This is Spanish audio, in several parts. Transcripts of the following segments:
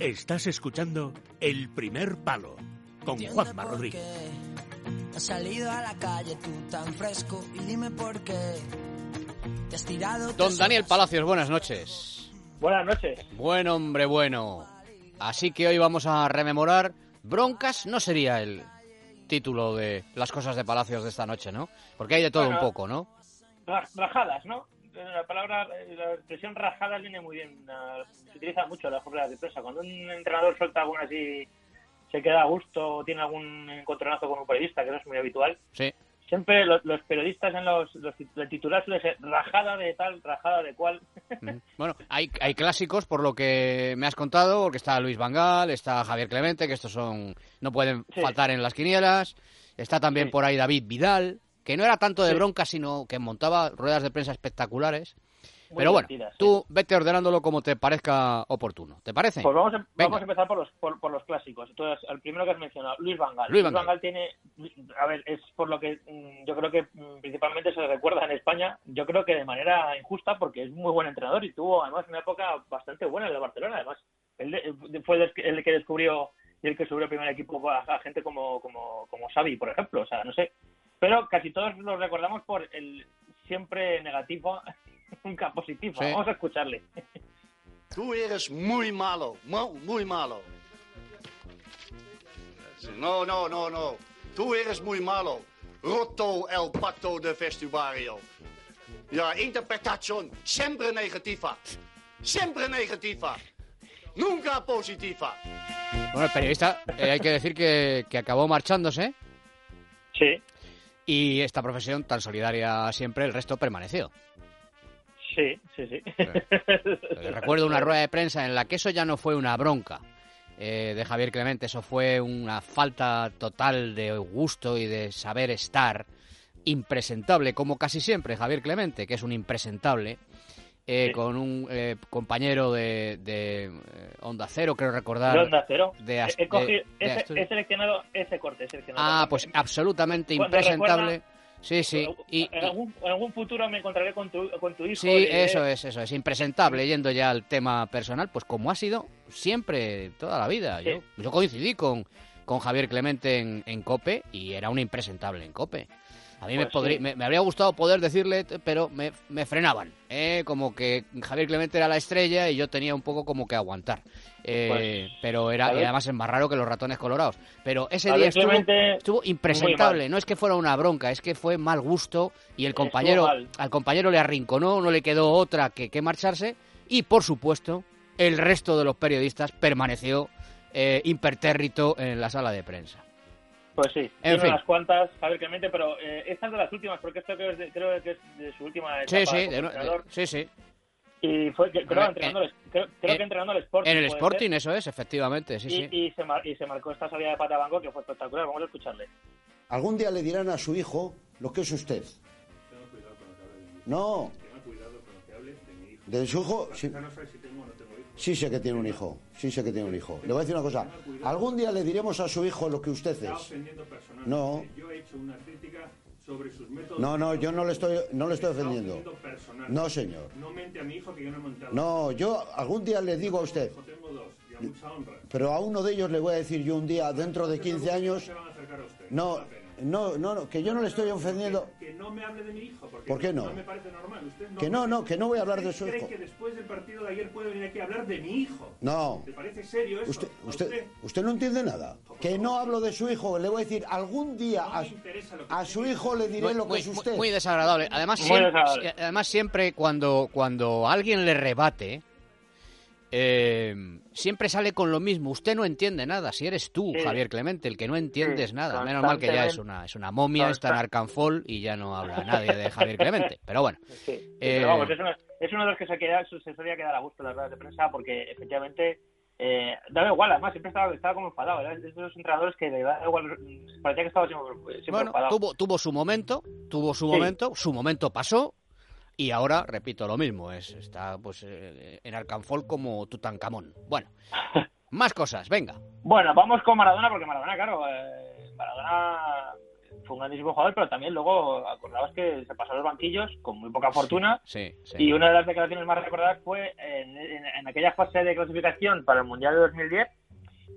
Estás escuchando El Primer Palo con Juanma Rodríguez. Has salido a la calle tú tan fresco y dime por qué. Te has tirado Don Daniel Palacios, buenas noches. Buenas noches. Buen hombre, bueno. Así que hoy vamos a rememorar Broncas, no sería el título de las cosas de Palacios de esta noche, ¿no? Porque hay de todo Bueno, un poco, ¿no? Ra- Rajadas, ¿no? La palabra, la expresión rajadas viene muy bien. Se utiliza mucho en las jornadas de prensa. Cuando un entrenador suelta alguna así, se queda a gusto o tiene algún encontronazo con un periodista, que no es muy habitual, Sí. siempre los, los periodistas en los, los tit- el titular suele ser rajada de tal, rajada de cual. Bueno, hay, hay clásicos por lo que me has contado, porque está Luis Vangal, está Javier Clemente, que estos son no pueden Sí. faltar en las quinielas. Está también Sí. por ahí David Vidal, que no era tanto de Sí. bronca, sino que montaba ruedas de prensa espectaculares. Muy Pero bueno, tú vete ordenándolo como te parezca oportuno. ¿Te parece? Pues vamos a, Venga. vamos a empezar por los, por, por los clásicos. Entonces, el primero que has mencionado, Luis Vangal. Luis. Vangal tiene, a ver, es por lo que mm, yo creo que mm, principalmente se recuerda en España, yo creo que de manera injusta, porque es muy buen entrenador y tuvo además una época bastante buena en el Barcelona. Además, él de- fue el, que- el que descubrió y el que subió el primer equipo a, a gente como, como, como Xavi, por ejemplo. O sea, no sé. Pero casi todos los recordamos por el siempre negativo, nunca positivo. Sí. Vamos a escucharle. Tú eres muy malo, mu- muy malo. No, no, no, no. Tú eres muy malo. Roto el pacto de vestuario. Ja, interpretación siempre negativa. Siempre negativa. Nunca positiva. Bueno, el periodista, eh, hay que decir que, que acabó marchándose Sí, y esta profesión tan solidaria siempre, el resto permaneció. sí, sí, sí. Recuerdo una rueda de prensa en la que eso ya no fue una bronca eh, de Javier Clemente, eso fue una falta total de gusto y de saber estar impresentable, como casi siempre Javier Clemente, que es un impresentable, eh, Sí. con un eh, compañero de, de, eh, Onda Cero, creo recordar. De Onda Cero. de he, cogido- de- de he- Asturias. he seleccionado ese corte. he seleccionado Ah, pues absolutamente Cuando impresentable. recuerda- Sí, sí. Y, en, algún, en algún futuro me encontraré con tu, con tu hijo. Sí, y eso es, eso es. Impresentable, yendo ya al tema personal, pues como ha sido siempre, toda la vida. Sí. Yo, yo coincidí con, con Javier Clemente en, en COPE y era un impresentable en COPE. A mí me, Pues podría- sí. me, me habría gustado poder decirle, pero me, me frenaban. ¿eh? Como que Javier Clemente era la estrella y yo tenía un poco como que aguantar. Eh, Pues, pero era, y además es más raro que los ratones colorados. Pero ese Javier día estuvo, estuvo impresentable. No es que fuera una bronca, es que fue mal gusto y el compañero, al compañero le arrinconó, no le quedó otra que, que marcharse y por supuesto el resto de los periodistas permaneció eh, impertérrito en la sala de prensa. Pues sí, En tiene fin. unas cuantas, Javier Clemente, pero eh, esta es de las últimas, porque esto creo, es de, creo que es de su última etapa Sí, sí, de- entrenador. sí, sí. Y fue, que, creo, Eh, entrenando, creo, creo eh, que entrenando el Sporting. En el Sporting, ser. eso es, efectivamente, sí, y, sí. y se mar- y se marcó esta salida de Patabanco que fue espectacular. Vamos a escucharle. Algún día le dirán a su hijo lo que es usted. No. De su hijo, sí. Sí sé que tiene un hijo. Sí sé que tiene un hijo. Le voy a decir una cosa. Algún día le diremos a su hijo lo que usted es. No. No, no, yo no le estoy, no le estoy ofendiendo. No, señor. No mente a mi hijo que yo no he montado. No, yo algún día le digo a usted. Pero a uno de ellos le voy a decir yo un día, dentro de 15 años. No. No, no, no, que yo no le estoy ofendiendo. Que no me hable de mi hijo. Porque ¿Por qué no? No me parece normal. Usted no Que no, no, que no voy a hablar de ¿Usted su cree hijo. que después del partido de ayer puede venir aquí a hablar de mi hijo? No. ¿Te parece serio eso? Usted, ¿A usted, usted no entiende nada. Que no hablo de su hijo. Le voy a decir, algún día No a, a su hijo le diré Muy, lo que muy- es usted. muy desagradable. Además, Muy siempre, desagradable. además siempre cuando, cuando alguien le rebate, eh, siempre sale con lo mismo. Usted no entiende nada. Si eres tú, Sí. Javier Clemente, el que no entiendes Sí, nada. Menos mal que ya es una, es una momia, está en Arcanfol y ya no habla nadie de Javier Clemente. Pero bueno, Sí, Eh, pero vamos, es uno, es uno de los que se, queda, se solía quedar a gusto en las ruedas de prensa porque efectivamente eh, daba igual, además siempre estaba, estaba como enfadado. Era de esos entrenadores que le da igual, parecía que estaba siempre, siempre bueno enfadado. tuvo, tuvo su momento, tuvo su Sí. momento, su momento pasó. Y ahora, repito, lo mismo, es, está pues eh, en Arcanfol como Tutankamón. Bueno, más cosas, venga. Bueno, vamos con Maradona porque Maradona, claro, eh, Maradona fue un grandísimo jugador, pero también luego acordabas que se pasó a los banquillos con muy poca fortuna. Sí, sí. Y una de las declaraciones más recordadas fue en, en- en aquella fase de clasificación para el Mundial de 2010,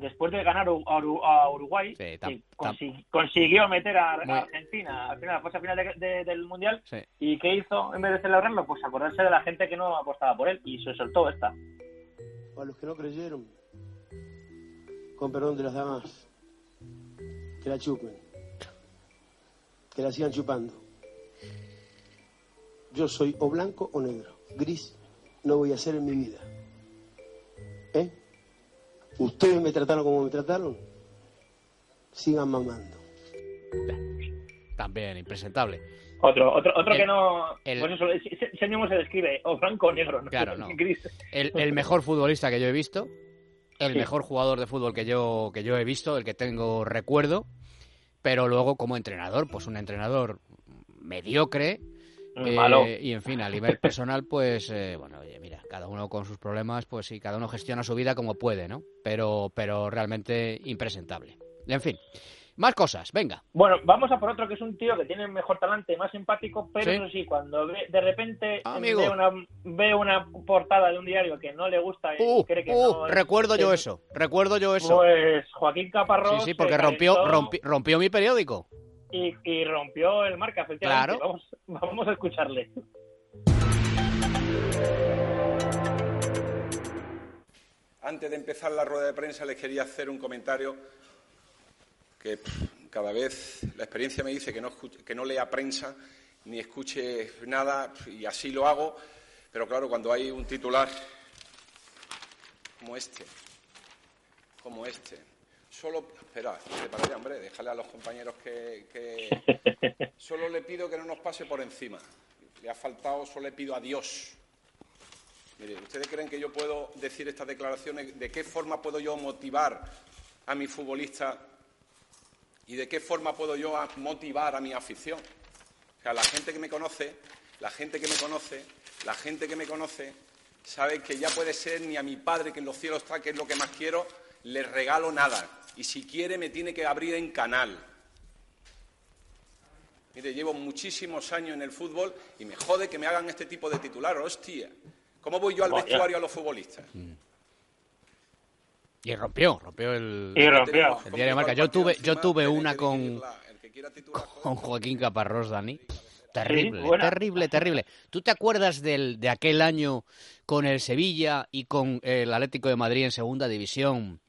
después de ganar a, Uru- a Uruguay, Sí, tam- que consi- consiguió meter a, Argentina al final, a la fase final de- de- del Mundial. Sí. ¿Y qué hizo en vez de celebrarlo? Pues acordarse de la gente que no apostaba por él y se soltó esta. A los que no creyeron, con perdón de las damas, que la chupen, que la sigan chupando. Yo soy o blanco o negro, gris no voy a ser en mi vida. ¿Eh? Ustedes me trataron como me trataron, sigan mamando. También impresentable. Otro, otro, otro El- que no. el- Pues eso, ese, ese mismo se describe, o blanco o negro, ¿no? Claro, no. El, el mejor futbolista que yo he visto, el Sí. mejor jugador de fútbol que yo, que yo he visto, el que tengo recuerdo, pero luego como entrenador, pues un entrenador mediocre. Eh, Malo. y en fin, a nivel personal, pues, eh, bueno, oye, mira, cada uno con sus problemas, pues sí, cada uno gestiona su vida como puede, ¿no? Pero, pero realmente impresentable. En fin, más cosas, venga. Bueno, vamos a por otro que es un tío que tiene mejor talante, más simpático, pero Sí. eso sí, cuando ve, de repente Amigo. ve una, ve una portada de un diario que no le gusta y Uh, cree que uh, no es- recuerdo yo eso, recuerdo yo eso. Pues Joaquín Caparrós. Sí, sí, porque se rompió, calentó rompi- rompió mi periódico. Y, y rompió el marca, efectivamente. Claro. Vamos, vamos a escucharle. Antes de empezar la rueda de prensa les quería hacer un comentario que pff, cada vez la experiencia me dice que no, escuche- que no lea prensa ni escuche nada y así lo hago, pero claro, cuando hay un titular como este, como este, solo, espera, para allá, hombre, déjale a los compañeros que, que solo le pido que no nos pase por encima. Le ha faltado, solo le pido a Dios Mire, ¿ustedes creen que yo puedo decir estas declaraciones? ¿De qué forma puedo yo motivar a mi futbolista y de qué forma puedo yo motivar a mi afición? O sea, la gente que me conoce, la gente que me conoce, la gente que me conoce, sabe que ya puede ser ni a mi padre que en los cielos está, que es lo que más quiero, le regalo nada. Y si quiere me tiene que abrir en canal. Mire, llevo muchísimos años en el fútbol y me jode que me hagan este tipo de titular. Hostia, ¿cómo voy yo al Vaya. vestuario a los futbolistas? Y rompió, rompió el, Y rompió. el diario Marca. Yo tuve, yo tuve una con, con Joaquín Caparrós, Dani. Terrible, Sí, terrible, terrible. ¿Tú te acuerdas del, de aquel año con el Sevilla y con el Atlético de Madrid en segunda división?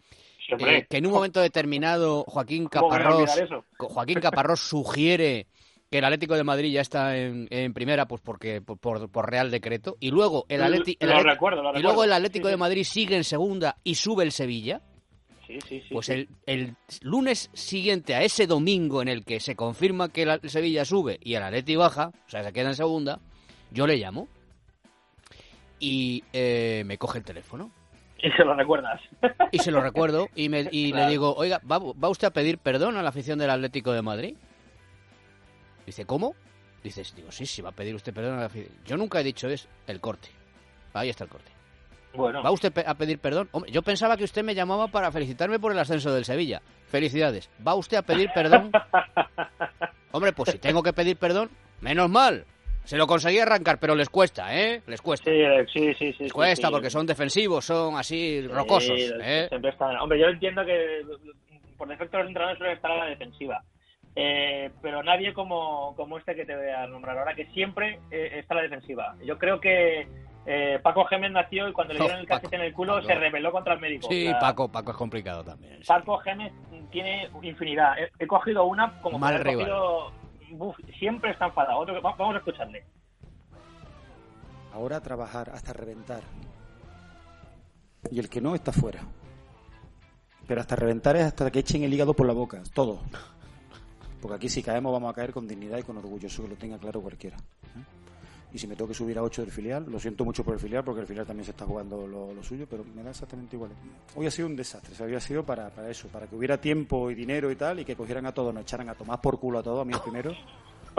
Eh, que en un momento determinado Joaquín ¿Cómo me voy a Caparrós, Joaquín Caparrós sugiere que el Atlético de Madrid ya está en, en primera pues porque por, por- por real decreto y luego el, Atleti- el lo Atleti- recuerdo, lo y luego el Atlético Sí, de. Madrid sigue en segunda y sube el Sevilla Sí, sí, sí. pues el, el lunes siguiente a ese domingo en el que se confirma que el Sevilla sube y el Atleti baja, o sea, se queda en segunda, yo le llamo y eh, me coge el teléfono Y se lo recuerdas. y se lo recuerdo y, me, y Claro. le digo, oiga, ¿va, ¿va usted a pedir perdón a la afición del Atlético de Madrid? Dice, ¿cómo? Dices, digo, sí, sí, va a pedir usted perdón a la afición. Yo nunca he dicho es el corte. Ahí está el corte. Bueno, ¿Va usted a pedir perdón? Hombre, yo pensaba que usted me llamaba para felicitarme por el ascenso del Sevilla. Felicidades. ¿Va usted a pedir perdón? Hombre, pues si tengo que pedir perdón, menos mal. Se lo conseguí arrancar, pero les cuesta, ¿eh? Les cuesta. sí, eh, sí, sí, sí. Les cuesta sí. porque son defensivos, son así rocosos, ¿eh? Siempre están. Hombre, yo entiendo que por defecto los entrenadores suelen estar a la defensiva. Eh, pero nadie como, como este que te voy a nombrar ahora, que siempre eh, está a la defensiva. Yo creo que eh, Paco Gémez nació y cuando le dieron el cachete en el culo Paco. se rebeló contra el médico. Sí, O sea, Paco, Paco es complicado también. sí. Paco Gémez tiene infinidad. He, he cogido una como Mal que he rival. cogido- Siempre está enfadado. Vamos a escucharle. Ahora trabajar hasta reventar. Y el que no está fuera. Pero hasta reventar es hasta que echen el hígado por la boca, todo. Porque aquí si caemos vamos a caer con dignidad y con orgullo, eso que lo tenga claro cualquiera. Y si me tengo que subir a 8 del filial, lo siento mucho por el filial, porque el filial también se está jugando lo, lo suyo, pero me da exactamente igual. Hoy ha sido un desastre, se había sido para, para eso, para que hubiera tiempo y dinero y tal, y que cogieran a todos, nos echaran a tomar por culo a todos, a mí el primero,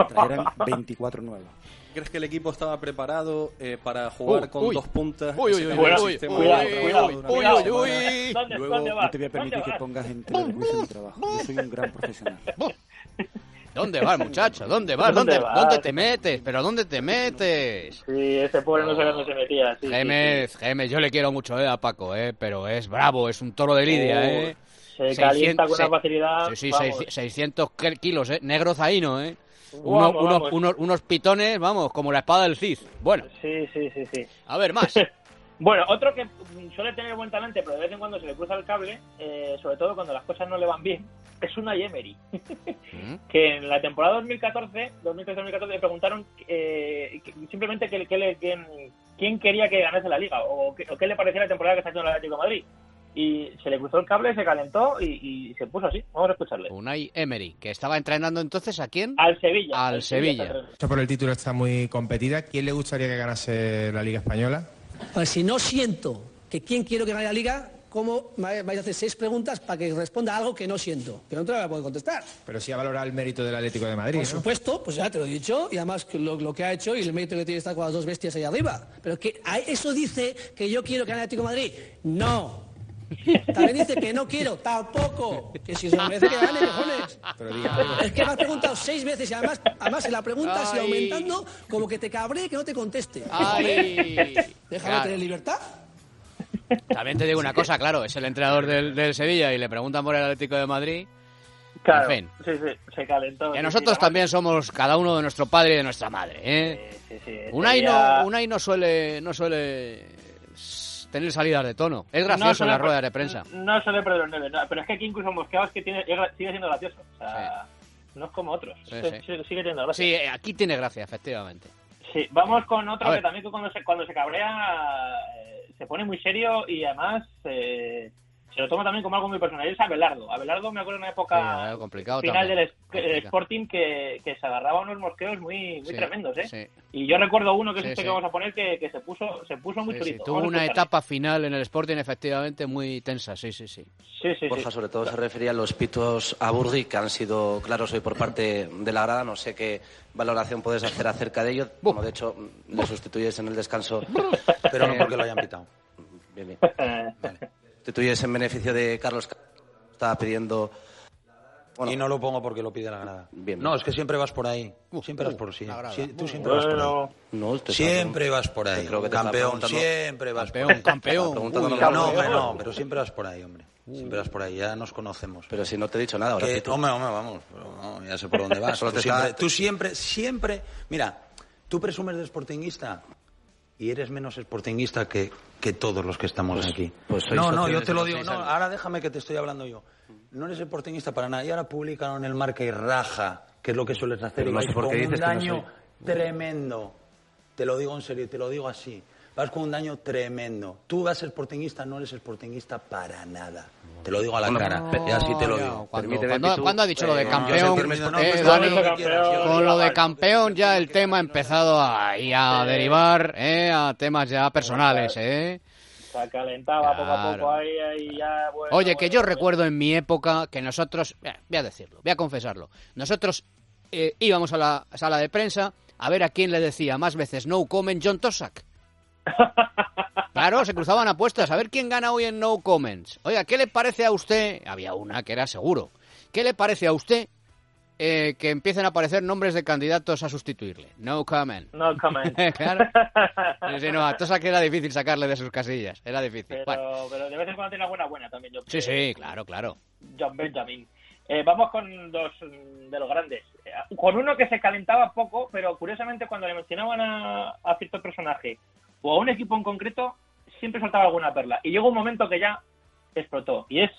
trajeran 24 nuevos. ¿Crees que el equipo estaba preparado eh, para jugar Uy, con uy. dos puntas? Uy, uy, uy, uy, uy, uy. ¿Dónde, Luego no te voy a permitir ¿Dónde que pongas en de juicio mi trabajo. Yo soy un gran profesional. ¿Dónde vas, muchacho? ¿Dónde vas? ¿Dónde ¿Dónde, vas? ¿Dónde te metes? ¿Pero dónde te metes? Sí, ese pobre no sabía dónde se metía. Sí, sí, Gémez, Gémez, yo le quiero mucho eh, a Paco, eh, pero es bravo, es un toro de lidia, eh. se calienta con una facilidad, Sí, sí, vamos. seis- 600 ki- kilos, eh. Negro zaino, eh. Uno- Vamos, unos, vamos. unos- unos pitones, vamos, como la espada del Cid. Bueno, Sí, sí, sí, sí. a ver, más. Bueno, otro que mm, suele tener buen talento, pero de vez en cuando se le cruza el cable, eh, sobre todo cuando las cosas no le van bien, es una Emery. que en la temporada 2014, 2013-2014 le preguntaron eh, que- simplemente que, que le- quién, quién quería que ganase la liga o, qué- o qué le parecía la temporada que está haciendo el Atlético de Madrid. Y se le cruzó el cable, se calentó y, y se puso así. Vamos a escucharle. Unai Emery, que estaba entrenando entonces a quién? Al Sevilla. Al Sevilla. Esto por el título está muy competida. ¿Quién le gustaría que ganase la Liga Española? Pues si no siento que quién quiero que gane la liga, ¿cómo vais a hacer seis preguntas para que responda algo que no siento? Que no te lo voy a poder contestar. Pero sí a valorar el mérito del Atlético de Madrid, Por ¿no? supuesto, pues ya te lo he dicho, y además lo, lo que ha hecho y el mérito que tiene estar con las dos bestias ahí arriba. Pero que eso dice que yo quiero que gane el Atlético de Madrid. No. También dice que no quiero, tampoco. Que si se lo merece que gane, cojones. Pero diga- Es que me has preguntado seis veces y además, además la pregunta sigue aumentando como que te cabré que no te conteste. Ay. Déjame Claro. tener libertad. También te digo una cosa, claro, es el entrenador del, del Sevilla y le preguntan por el Atlético de Madrid. Claro, En fin. sí, sí, se calentó. Que sí, nosotros sí, también somos cada uno de nuestro padre y de nuestra madre, ¿eh? Sí, sí, Unai día- no, Unai no suele, no suele tener salidas de tono. Es gracioso No en las ruedas de prensa. No suele perder los nueve, no, pero es que aquí incluso Mosqueado es que tiene, sigue siendo gracioso. O sea, no es como otros. Sí, sigue teniendo gracia. Sí, eh, aquí tiene gracia, efectivamente. Sí, vamos con otro que también cuando se, cuando se cabrea eh, se pone muy serio y además eh, se lo toma también como algo muy personal. Es Abelardo. Abelardo me acuerdo en una época complicado final también. del Sporting que, que se agarraba a unos mosqueos muy, muy Sí, tremendos, ¿eh? sí. Y yo recuerdo uno que es este sí. que vamos a poner que, que se puso se puso muy chulito. Tuvo una etapa final en el Sporting efectivamente muy tensa, sí, sí, sí. Sí, sí, Borja, sobre todo se refería a los pitos a Burgui, que han sido claros hoy por parte de la grada. No sé qué valoración puedes hacer acerca de ello. Como de hecho, le sustituyes en el descanso. Pero no porque lo hayan pitado. Bien, bien. Sustituyes en beneficio de Carlos. Ca- Estaba pidiendo. y no lo pongo porque lo pide la grada. Bien, No, es que siempre vas por ahí. Siempre vas por sí. Tú siempre vas por ahí. No, te Siempre vas por ahí. Te creo que te estaba campeón, siempre vas Campeón, por ahí. campeón. Uy, no, campeón. no, pero siempre vas por ahí, hombre. Siempre vas por ahí, ya nos conocemos. Pero si no te he dicho nada, ahora Que- que tú- hombre, hombre, vamos, pero no, ya sé por dónde vas. Tú, te siempre, tú siempre, siempre, mira, tú presumes de sportinguista y eres menos sportinguista que, que todos los que estamos Pues- aquí. pues no, no, yo te lo digo, no, ahora déjame que te estoy hablando yo. No eres sportinguista para nada. Y ahora publicaron el marca y raja, que es lo que sueles hacer. Pero y no sé por qué dices un que no daño tremendo. Te lo digo en serio, te lo digo así. Vas con un daño tremendo. Tú vas sportinguista, no eres sportinguista para nada. Te lo digo a la Bueno, cara. pe- y así te lo Ya, digo. cuando ha dicho lo de eh, campeón, no, eh, pues, Dani, con lo de campeón ya el tema ha empezado a, a derivar eh, a temas ya personales, ¿eh? Se calentaba poco a poco ahí, ahí ya. bueno, Oye, que bueno, yo bueno. recuerdo en mi época que nosotros, eh, voy a decirlo, voy a confesarlo, nosotros eh, íbamos a la sala de prensa a ver a quién le decía más veces no comment John Tosak. Claro, se cruzaban apuestas, a ver quién gana hoy en no comments. Oiga, ¿qué le parece a usted? Había una que era seguro. ¿Qué le parece a usted eh, que empiecen a aparecer nombres de candidatos a sustituirle? No comment. No comment. claro. Sí, no, a Tosak era difícil sacarle de sus casillas, era difícil. Pero, Bueno, pero de vez en cuando tiene alguna buena también. Yo sí, sí, claro, claro. John Benjamin. Eh, vamos con dos de los grandes. Eh, con uno que se calentaba poco, pero curiosamente cuando le mencionaban a, a cierto personaje o a un equipo en concreto, siempre saltaba alguna perla. Y llegó un momento que ya explotó. Y es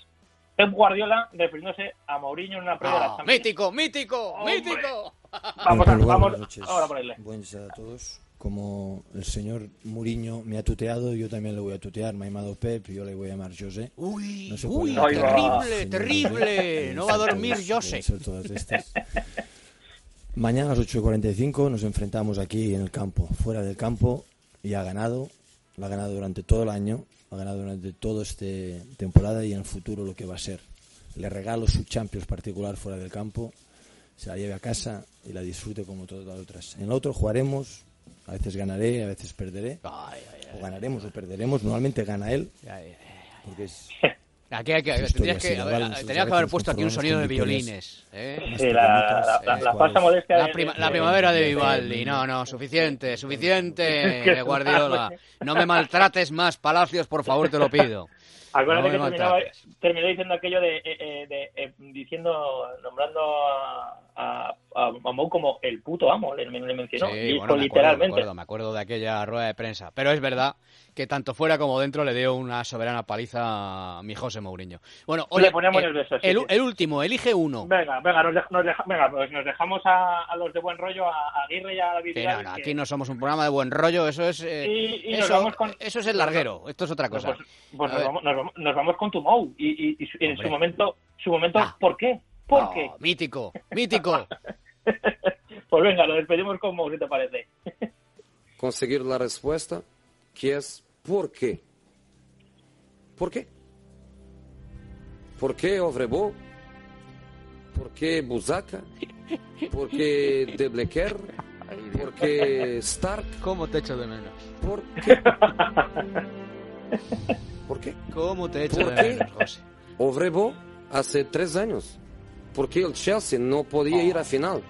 Pep Guardiola refiriéndose a Mourinho en una prueba de la Ah, Champions. mítico, mítico, Hombre. mítico. Vamos, a, vamos buenas noches. ahora. Buenas noches a todos. Como el señor Muriño me ha tuteado, yo también le voy a tutear. Me ha llamado Pep y yo le voy a llamar José. Uy, No se uy, terrible, terrible. No va a dormir José. Mañana a las 8.45 nos enfrentamos aquí en el campo, fuera del campo, y ha ganado. Lo ha ganado durante todo el año, ha ganado durante toda esta temporada y en el futuro lo que va a ser. Le regalo su Champions particular fuera del campo, se la lleve a casa y la disfrute como todas las otras. En el otro jugaremos, a veces ganaré, a veces perderé, o ganaremos o perderemos. Normalmente gana él, porque es Aquí hay que, tendrías a ver, tendrías haber puesto aquí un sonido de violines. ¿eh? Sí, la, la, la, la falsa modestia La, de- prima- de- la primavera de Vivaldi, no, no, suficiente, suficiente, Guardiola. No me maltrates más, Palacios, por favor, te lo pido. Acuérdate No que terminaba, terminé diciendo aquello de, eh, eh, de eh, diciendo, nombrando a, a, a, Mou como el puto amo, le, le mencionó, Sí, y bueno, me acuerdo, me literalmente. acuerdo, me acuerdo de aquella rueda de prensa. Pero es verdad que tanto fuera como dentro le dio una soberana paliza a mi José Mourinho. Bueno, oye, Le ponemos eh, nerviosos, sí, el, sí. el último, elige uno. Venga, venga, nos, dej- nos deja- venga, pues nos dejamos a, a los de buen rollo, a, Aguirre y a David no, no, aquí no somos un programa de buen rollo, eso es eh, Y- y eso, con- eso es el larguero, esto es otra cosa. Pues, pues nos, vamos, nos, vamos, nos vamos con tu Mou y, y, en Hombre. su momento, su momento Ah. ¿por qué? ¿Por Oh, qué? Mítico, mítico. Pues venga, lo despedimos con Mou, si te parece. conseguir la respuesta, que es ¿por qué? ¿Por qué? ¿Por qué Ovrebo? ¿Por qué Buzaca? ¿Por qué De Blecker? ¿Por qué Stark? ¿Cómo te echo de menos? ¿Por qué? ¿Por qué? ¿Cómo te echo ¿Por de qué? menos, José? Hace tres años. ¿Por qué el Chelsea no podía ir a final?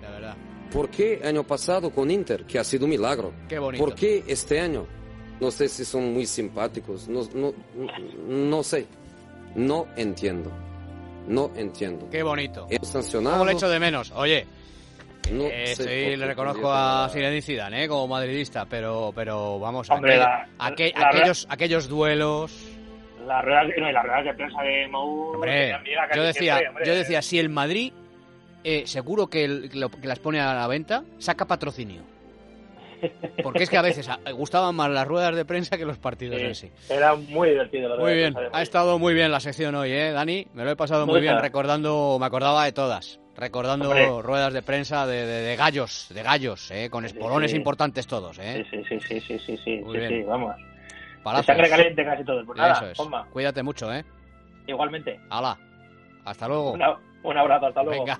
De verdad. ¿Por qué año pasado con Inter, que ha sido un milagro? Qué bonito. ¿Por qué este año? No sé si son muy simpáticos, no, no, no sé. No entiendo. No entiendo. Qué bonito. Es sancionado. ¿Cómo le echo de menos? Oye, No eh, sé sí, le reconozco a Zinedine Zidane, ¿eh? como madridista, pero, pero vamos, Hombre, aquel- la- aquel- la- aquellos, aquellos duelos... No, las ruedas de prensa de Mou... Hombre, yo decía, siempre, yo decía, si el Madrid eh, seguro que, el- que lo- que las pone a la venta, saca patrocinio. Porque es que a veces gustaban más las ruedas de prensa que los partidos en sí. Era muy divertido. la Muy rueda bien, ha estado muy bien la sección hoy, ¿eh, Dani? Me lo he pasado muy bien recordando, me acordaba de todas, recordando Hombre. ruedas de prensa de, de- de gallos, de gallos, ¿eh? Con espolones sí. importantes todos, ¿eh? Sí, sí, sí, sí, sí, sí, Muy sí, bien. sí, vamos. Palacios. De sangre caliente casi todos. Pues nada, Eso es. Cuídate mucho, ¿eh? igualmente. Hala. Hasta luego. Una- un abrazo, hasta luego. Venga.